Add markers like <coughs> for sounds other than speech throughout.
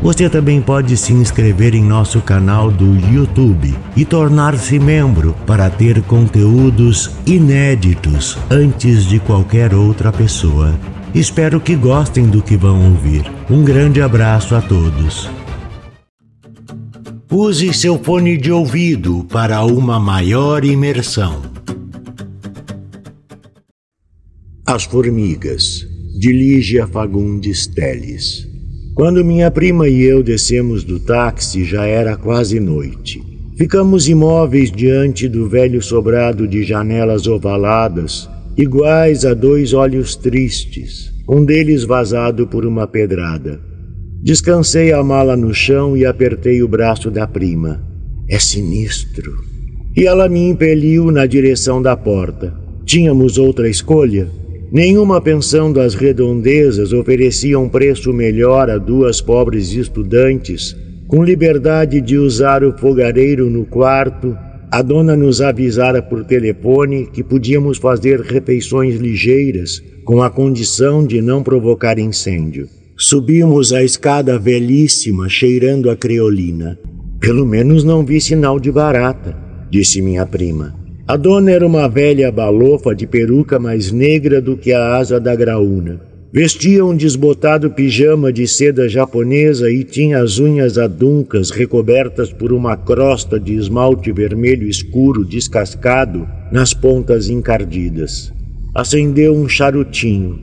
Você também pode se inscrever em nosso canal do YouTube e tornar-se membro para ter conteúdos inéditos antes de qualquer outra pessoa. Espero que gostem do que vão ouvir. Um grande abraço a todos. Use seu fone de ouvido para uma maior imersão. As Formigas, de Lígia Fagundes Teles. Quando minha prima e eu descemos do táxi, já era quase noite. Ficamos imóveis diante do velho sobrado de janelas ovaladas, iguais a dois olhos tristes, um deles vazado por uma pedrada. Descansei a mala no chão e apertei o braço da prima. É sinistro. E ela me impeliu na direção da porta. Tínhamos outra escolha? Nenhuma pensão das redondezas oferecia um preço melhor a duas pobres estudantes, com liberdade de usar o fogareiro no quarto. A dona nos avisara por telefone que podíamos fazer refeições ligeiras, com a condição de não provocar incêndio. Subimos a escada velhíssima, cheirando a creolina. Pelo menos não vi sinal de barata, disse minha prima. A dona era uma velha balofa de peruca mais negra do que a asa da graúna. Vestia um desbotado pijama de seda japonesa e tinha as unhas aduncas recobertas por uma crosta de esmalte vermelho escuro descascado nas pontas encardidas. Acendeu um charutinho.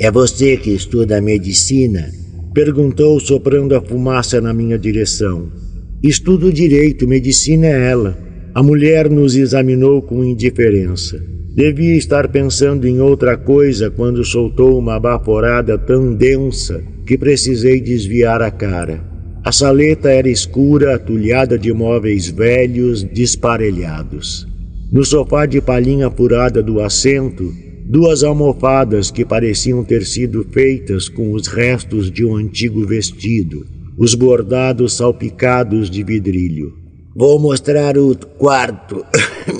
É você que estuda medicina? Perguntou, soprando a fumaça na minha direção. Estudo direito, medicina é ela. A mulher nos examinou com indiferença. Devia estar pensando em outra coisa quando soltou uma baforada tão densa que precisei desviar a cara. A saleta era escura, atulhada de móveis velhos, desparelhados. No sofá de palhinha furada do assento, duas almofadas que pareciam ter sido feitas com os restos de um antigo vestido, os bordados salpicados de vidrilho. Vou mostrar o quarto.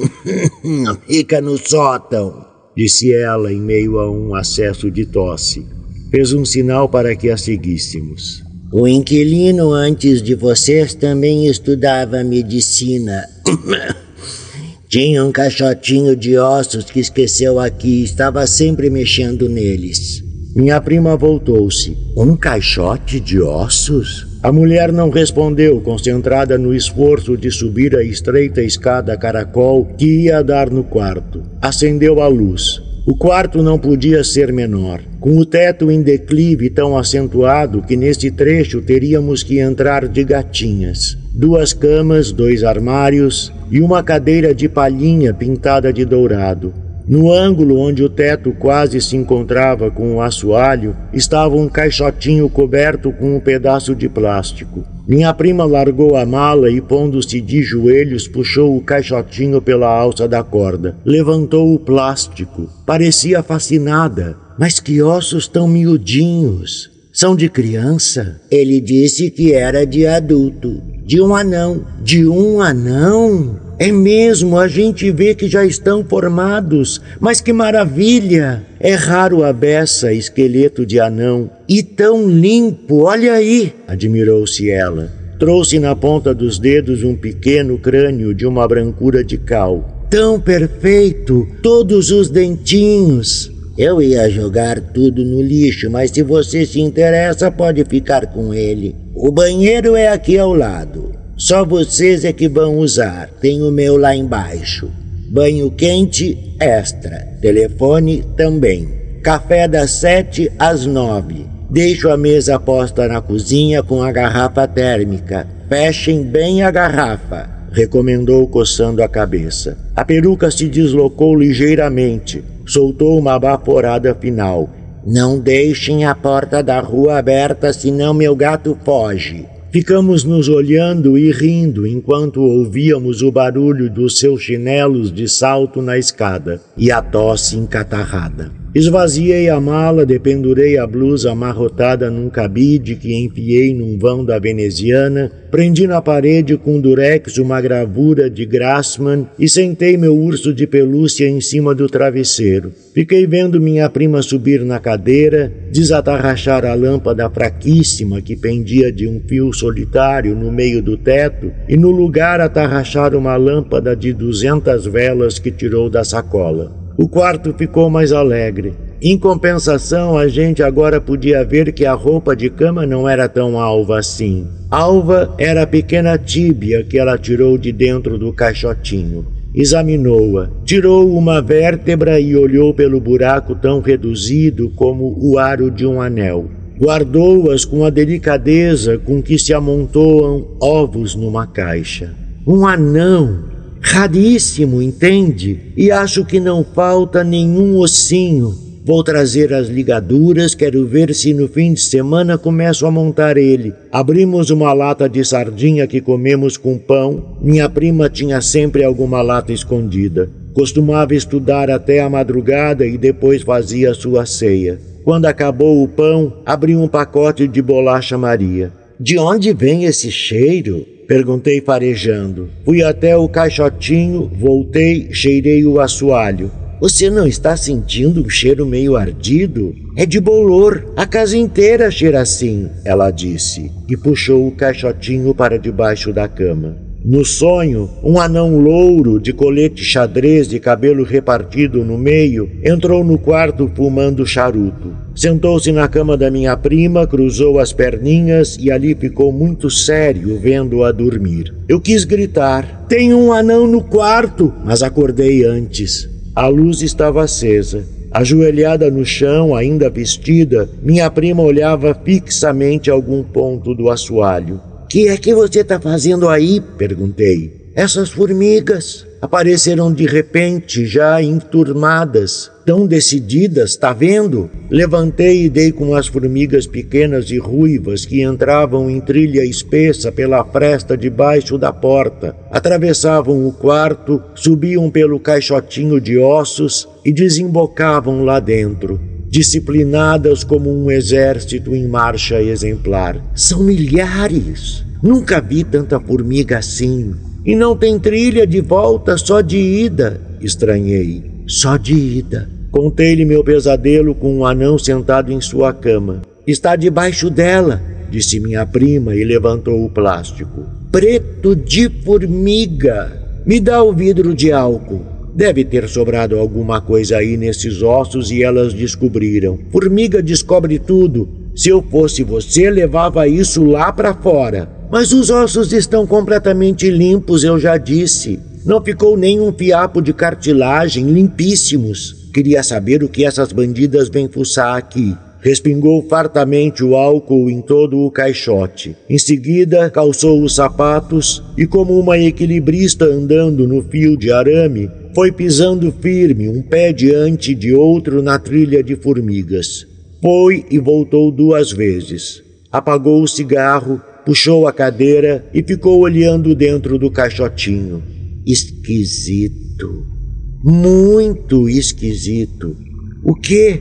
<laughs> Fica no sótão, disse ela em meio a um acesso de tosse. Fez um sinal para que a seguíssemos. O inquilino antes de vocês também estudava medicina. <coughs> Tinha um caixotinho de ossos que esqueceu aqui e estava sempre mexendo neles. Minha prima voltou-se. Um caixote de ossos? A mulher não respondeu, concentrada no esforço de subir a estreita escada caracol que ia dar no quarto. Acendeu a luz. O quarto não podia ser menor, com o teto em declive tão acentuado que nesse trecho teríamos que entrar de gatinhas. Duas camas, dois armários e uma cadeira de palhinha pintada de dourado. No ângulo onde o teto quase se encontrava com o assoalho, estava um caixotinho coberto com um pedaço de plástico. Minha prima largou a mala e, pondo-se de joelhos, puxou o caixotinho pela alça da corda. Levantou o plástico. Parecia fascinada. Mas que ossos tão miudinhos! São de criança? Ele disse que era de adulto. De um anão. De um anão? É mesmo, a gente vê que já estão formados, mas que maravilha! É raro a beça, esqueleto de anão, e tão limpo, olha aí! admirou-se ela. Trouxe na ponta dos dedos um pequeno crânio de uma brancura de cal. Tão perfeito, todos os dentinhos. Eu ia jogar tudo no lixo, mas se você se interessa, pode ficar com ele. O banheiro é aqui ao lado. Só vocês é que vão usar. Tem o meu lá embaixo. Banho quente extra. Telefone também. Café das sete às nove. Deixo a mesa posta na cozinha com a garrafa térmica. Fechem bem a garrafa, recomendou coçando a cabeça. A peruca se deslocou ligeiramente. Soltou uma baforada final. Não deixem a porta da rua aberta, senão meu gato foge. Ficamos nos olhando e rindo enquanto ouvíamos o barulho dos seus chinelos de salto na escada e a tosse encatarrada. Esvaziei a mala, dependurei a blusa amarrotada num cabide que enfiei num vão da veneziana, prendi na parede com durex uma gravura de Grassman e sentei meu urso de pelúcia em cima do travesseiro. Fiquei vendo minha prima subir na cadeira, desatarrachar a lâmpada fraquíssima que pendia de um fio solitário no meio do teto e no lugar atarrachar uma lâmpada de duzentas velas que tirou da sacola. O quarto ficou mais alegre. Em compensação, a gente agora podia ver que a roupa de cama não era tão alva assim. Alva era a pequena tíbia que ela tirou de dentro do caixotinho. Examinou-a, tirou uma vértebra e olhou pelo buraco tão reduzido como o aro de um anel. Guardou-as com a delicadeza com que se amontoam ovos numa caixa. Um anão! Raríssimo, entende? E acho que não falta nenhum ossinho. Vou trazer as ligaduras, quero ver se no fim de semana começo a montar ele. Abrimos uma lata de sardinha que comemos com pão. Minha prima tinha sempre alguma lata escondida. Costumava estudar até a madrugada e depois fazia sua ceia. Quando acabou o pão, abri um pacote de bolacha Maria. De onde vem esse cheiro? Perguntei farejando. Fui até o caixotinho, voltei, cheirei o assoalho. Você não está sentindo um cheiro meio ardido? É de bolor. A casa inteira cheira assim, ela disse, e puxou o caixotinho para debaixo da cama. No sonho, um anão louro de colete xadrez de cabelo repartido no meio entrou no quarto fumando charuto. Sentou-se na cama da minha prima, cruzou as perninhas e ali ficou muito sério vendo-a dormir. Eu quis gritar: Tem um anão no quarto! Mas acordei antes. A luz estava acesa. Ajoelhada no chão, ainda vestida, minha prima olhava fixamente algum ponto do assoalho. Que é que você está fazendo aí? perguntei. Essas formigas apareceram de repente, já enturmadas, tão decididas, tá vendo? Levantei e dei com as formigas pequenas e ruivas que entravam em trilha espessa pela fresta debaixo da porta, atravessavam o quarto, subiam pelo caixotinho de ossos e desembocavam lá dentro disciplinadas como um exército em marcha exemplar. São milhares. Nunca vi tanta formiga assim. E não tem trilha de volta, só de ida. Estranhei. Só de ida. Contei-lhe meu pesadelo com um anão sentado em sua cama. Está debaixo dela, disse minha prima e levantou o plástico. Preto de formiga. Me dá o vidro de álcool. Deve ter sobrado alguma coisa aí nesses ossos e elas descobriram. Formiga descobre tudo. Se eu fosse você, levava isso lá para fora. Mas os ossos estão completamente limpos, eu já disse. Não ficou nem um fiapo de cartilagem, limpíssimos. Queria saber o que essas bandidas vêm fuçar aqui. Respingou fartamente o álcool em todo o caixote. Em seguida, calçou os sapatos e, como uma equilibrista andando no fio de arame, foi pisando firme, um pé diante de outro na trilha de formigas. Foi e voltou duas vezes. Apagou o cigarro, puxou a cadeira e ficou olhando dentro do caixotinho. Esquisito. Muito esquisito. O quê?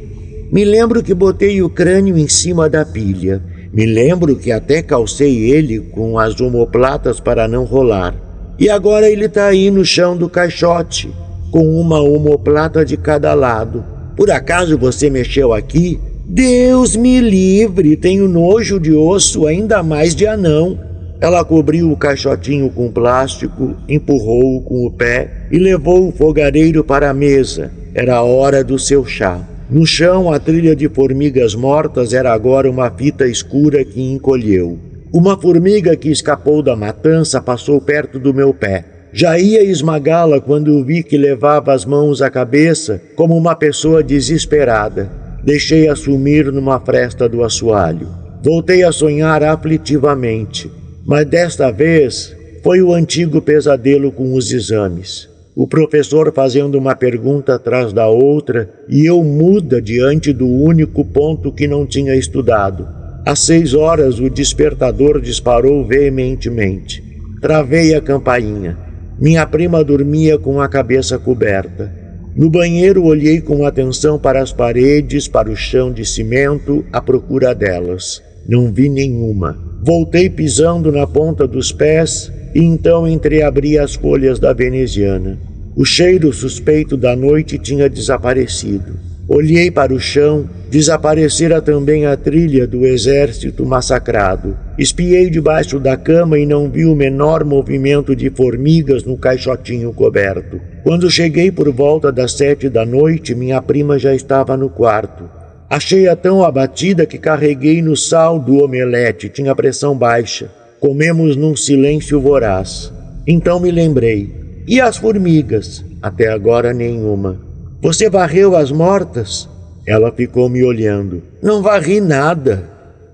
Me lembro que botei o crânio em cima da pilha. Me lembro que até calcei ele com as omoplatas para não rolar. E agora ele está aí no chão do caixote com uma omoplata de cada lado. Por acaso você mexeu aqui? Deus me livre, tenho nojo de osso, ainda mais de anão. Ela cobriu o caixotinho com plástico, empurrou-o com o pé e levou o fogareiro para a mesa. Era a hora do seu chá. No chão, a trilha de formigas mortas era agora uma fita escura que encolheu. Uma formiga que escapou da matança passou perto do meu pé. Já ia esmagá-la quando vi que levava as mãos à cabeça como uma pessoa desesperada. Deixei-a sumir numa fresta do assoalho. Voltei a sonhar aflitivamente, mas desta vez foi o antigo pesadelo com os exames. O professor fazendo uma pergunta atrás da outra e eu muda diante do único ponto que não tinha estudado. Às seis horas, o despertador disparou veementemente. Travei a campainha. Minha prima dormia com a cabeça coberta. No banheiro, olhei com atenção para as paredes, para o chão de cimento, à procura delas. Não vi nenhuma. Voltei pisando na ponta dos pés e então entreabri as folhas da veneziana. O cheiro suspeito da noite tinha desaparecido. Olhei para o chão, desaparecera também a trilha do exército massacrado. Espiei debaixo da cama e não vi o menor movimento de formigas no caixotinho coberto. Quando cheguei por volta das sete da noite, minha prima já estava no quarto. Achei-a tão abatida que carreguei no sal do omelete, tinha pressão baixa. Comemos num silêncio voraz. Então me lembrei. E as formigas? Até agora nenhuma. Você varreu as mortas? Ela ficou me olhando. Não varri nada.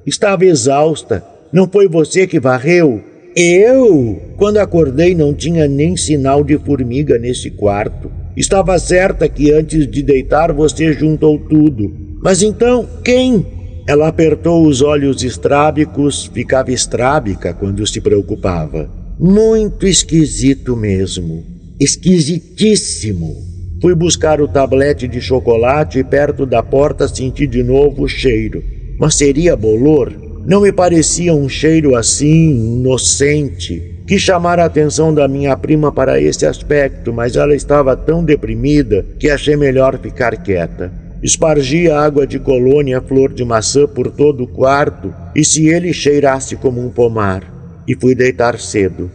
Estava exausta. Não foi você que varreu? Eu? Quando acordei, não tinha nem sinal de formiga nesse quarto. Estava certa que antes de deitar você juntou tudo. Mas então, quem? Ela apertou os olhos estrábicos, ficava estrábica quando se preocupava. Muito esquisito mesmo. Esquisitíssimo. Fui buscar o tablete de chocolate e perto da porta senti de novo o cheiro. Mas seria bolor? Não me parecia um cheiro assim, inocente. Quis chamar a atenção da minha prima para esse aspecto, mas ela estava tão deprimida que achei melhor ficar quieta. Espargi a água de colônia flor de maçã por todo o quarto e se ele cheirasse como um pomar. E fui deitar cedo.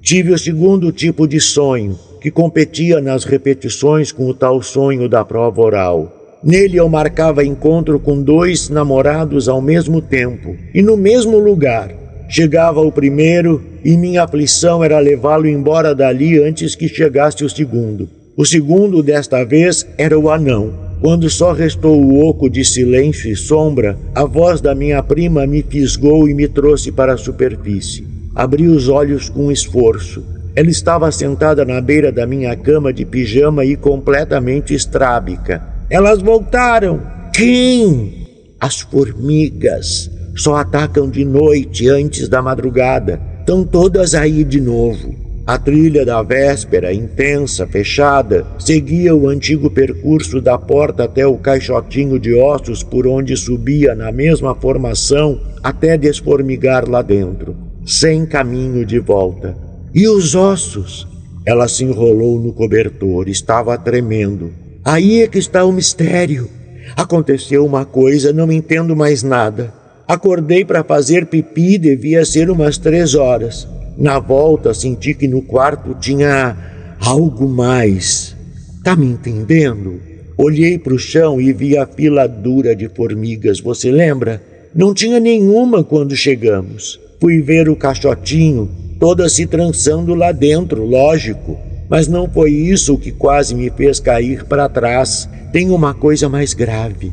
Tive o segundo tipo de sonho, que competia nas repetições com o tal sonho da prova oral. Nele eu marcava encontro com dois namorados ao mesmo tempo e no mesmo lugar. Chegava o primeiro e minha aflição era levá-lo embora dali antes que chegasse o segundo. O segundo, desta vez, era o anão. Quando só restou o oco de silêncio e sombra, a voz da minha prima me fisgou e me trouxe para a superfície. Abri os olhos com esforço. Ela estava sentada na beira da minha cama de pijama e completamente estrábica. Elas voltaram! Quem? As formigas. Só atacam de noite, antes da madrugada. Estão todas aí de novo. A trilha da véspera, intensa, fechada, seguia o antigo percurso da porta até o caixotinho de ossos por onde subia na mesma formação até desformigar lá dentro, sem caminho de volta. E os ossos? Ela se enrolou no cobertor, estava tremendo. Aí é que está o mistério. Aconteceu uma coisa, não entendo mais nada. Acordei para fazer pipi, devia ser umas três horas. Na volta, senti que no quarto tinha algo mais. Tá me entendendo? Olhei para o chão e vi a fila dura de formigas, você lembra? Não tinha nenhuma quando chegamos. Fui ver o caixotinho, todas se trançando lá dentro, lógico. Mas não foi isso que quase me fez cair para trás. Tem uma coisa mais grave.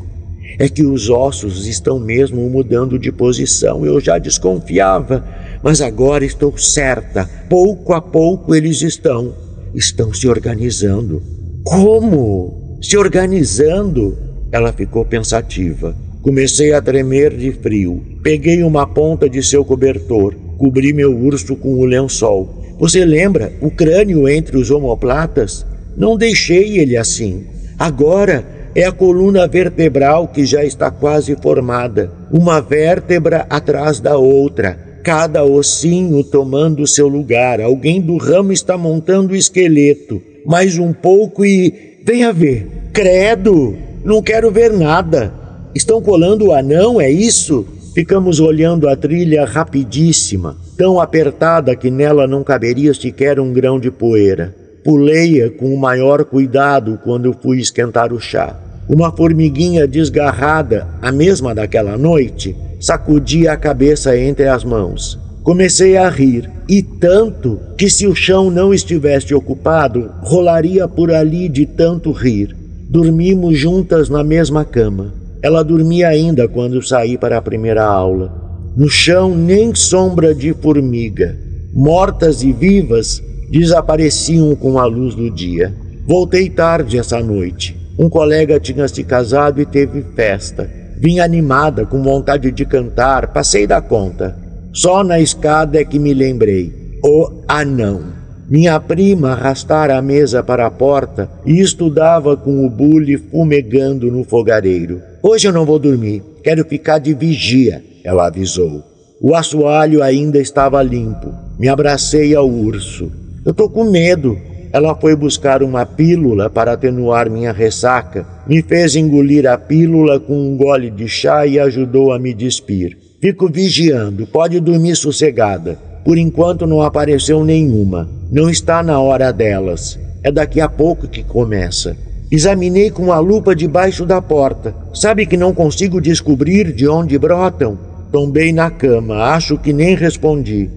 É que os ossos estão mesmo mudando de posição. Eu já desconfiava, mas agora estou certa. Pouco a pouco eles estão. Estão se organizando. Como? Se organizando? Ela ficou pensativa. Comecei a tremer de frio. Peguei uma ponta de seu cobertor cobri meu urso com o lençol. Você lembra o crânio entre os omoplatas? Não deixei ele assim. Agora é a coluna vertebral que já está quase formada, uma vértebra atrás da outra, cada ossinho tomando seu lugar. Alguém do ramo está montando o esqueleto. Mais um pouco e. Venha ver. Credo! Não quero ver nada. Estão colando o anão, é isso? Ficamos olhando a trilha rapidíssima, tão apertada que nela não caberia sequer um grão de poeira. Pulei-a com o maior cuidado quando fui esquentar o chá. Uma formiguinha desgarrada, a mesma daquela noite, sacudia a cabeça entre as mãos. Comecei a rir, e tanto que se o chão não estivesse ocupado, rolaria por ali de tanto rir. Dormimos juntas na mesma cama. Ela dormia ainda quando saí para a primeira aula. No chão, nem sombra de formiga. Mortas e vivas desapareciam com a luz do dia. Voltei tarde essa noite. Um colega tinha se casado e teve festa. Vim animada, com vontade de cantar, passei da conta. Só na escada é que me lembrei. O anão. Minha prima arrastara a mesa para a porta e estudava com o bule fumegando no fogareiro. Hoje eu não vou dormir, quero ficar de vigia, ela avisou. O assoalho ainda estava limpo. Me abracei ao urso. Eu tô com medo, ela foi buscar uma pílula para atenuar minha ressaca, me fez engolir a pílula com um gole de chá e ajudou a me despir. Fico vigiando, pode dormir sossegada. Por enquanto não apareceu nenhuma. Não está na hora delas. É daqui a pouco que começa. Examinei com a lupa debaixo da porta. Sabe que não consigo descobrir de onde brotam? Tombei na cama, acho que nem respondi.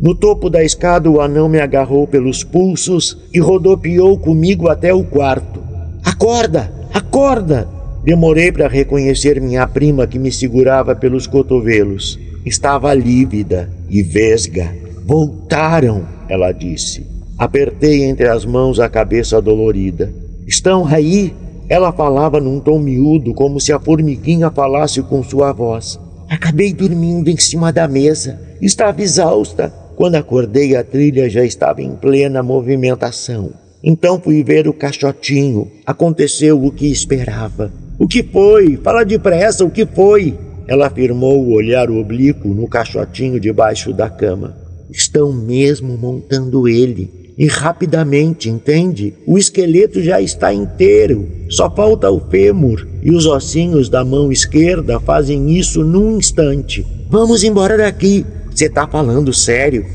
No topo da escada, o anão me agarrou pelos pulsos e rodopiou comigo até o quarto. Acorda! Acorda! Demorei para reconhecer minha prima que me segurava pelos cotovelos. Estava lívida e vesga. Voltaram, ela disse. Apertei entre as mãos a cabeça dolorida. Estão aí? Ela falava num tom miúdo, como se a formiguinha falasse com sua voz. Acabei dormindo em cima da mesa. Estava exausta. Quando acordei, a trilha já estava em plena movimentação. Então fui ver o caixotinho. Aconteceu o que esperava. O que foi? Fala depressa, o que foi? Ela firmou o olhar oblíquo no caixotinho debaixo da cama. Estão mesmo montando ele. E rapidamente, entende? O esqueleto já está inteiro. Só falta o fêmur. E os ossinhos da mão esquerda fazem isso num instante. Vamos embora daqui. Você tá falando sério?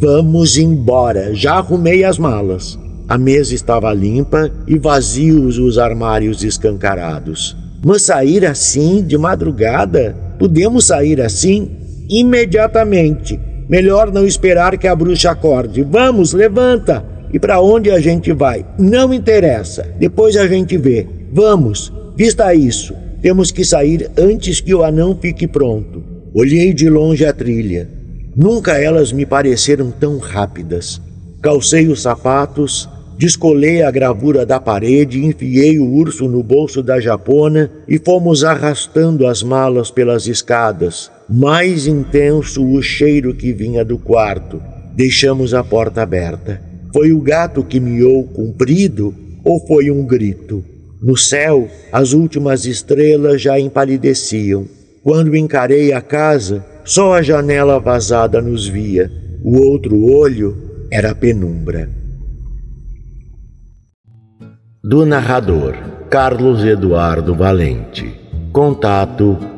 Vamos embora, já arrumei as malas. A mesa estava limpa e vazios os armários escancarados. Mas sair assim, de madrugada? Podemos sair assim? Imediatamente. Melhor não esperar que a bruxa acorde. Vamos, levanta! E para onde a gente vai? Não interessa. Depois a gente vê. Vamos, vista isso. Temos que sair antes que o anão fique pronto. Olhei de longe a trilha. Nunca elas me pareceram tão rápidas. Calcei os sapatos, descolei a gravura da parede, enfiei o urso no bolso da japona e fomos arrastando as malas pelas escadas. Mais intenso o cheiro que vinha do quarto. Deixamos a porta aberta. Foi o gato que miou comprido ou foi um grito? No céu, as últimas estrelas já empalideciam. Quando encarei a casa, só a janela vazada nos via. O outro olho era a penumbra. Do narrador Carlos Eduardo Valente. Contato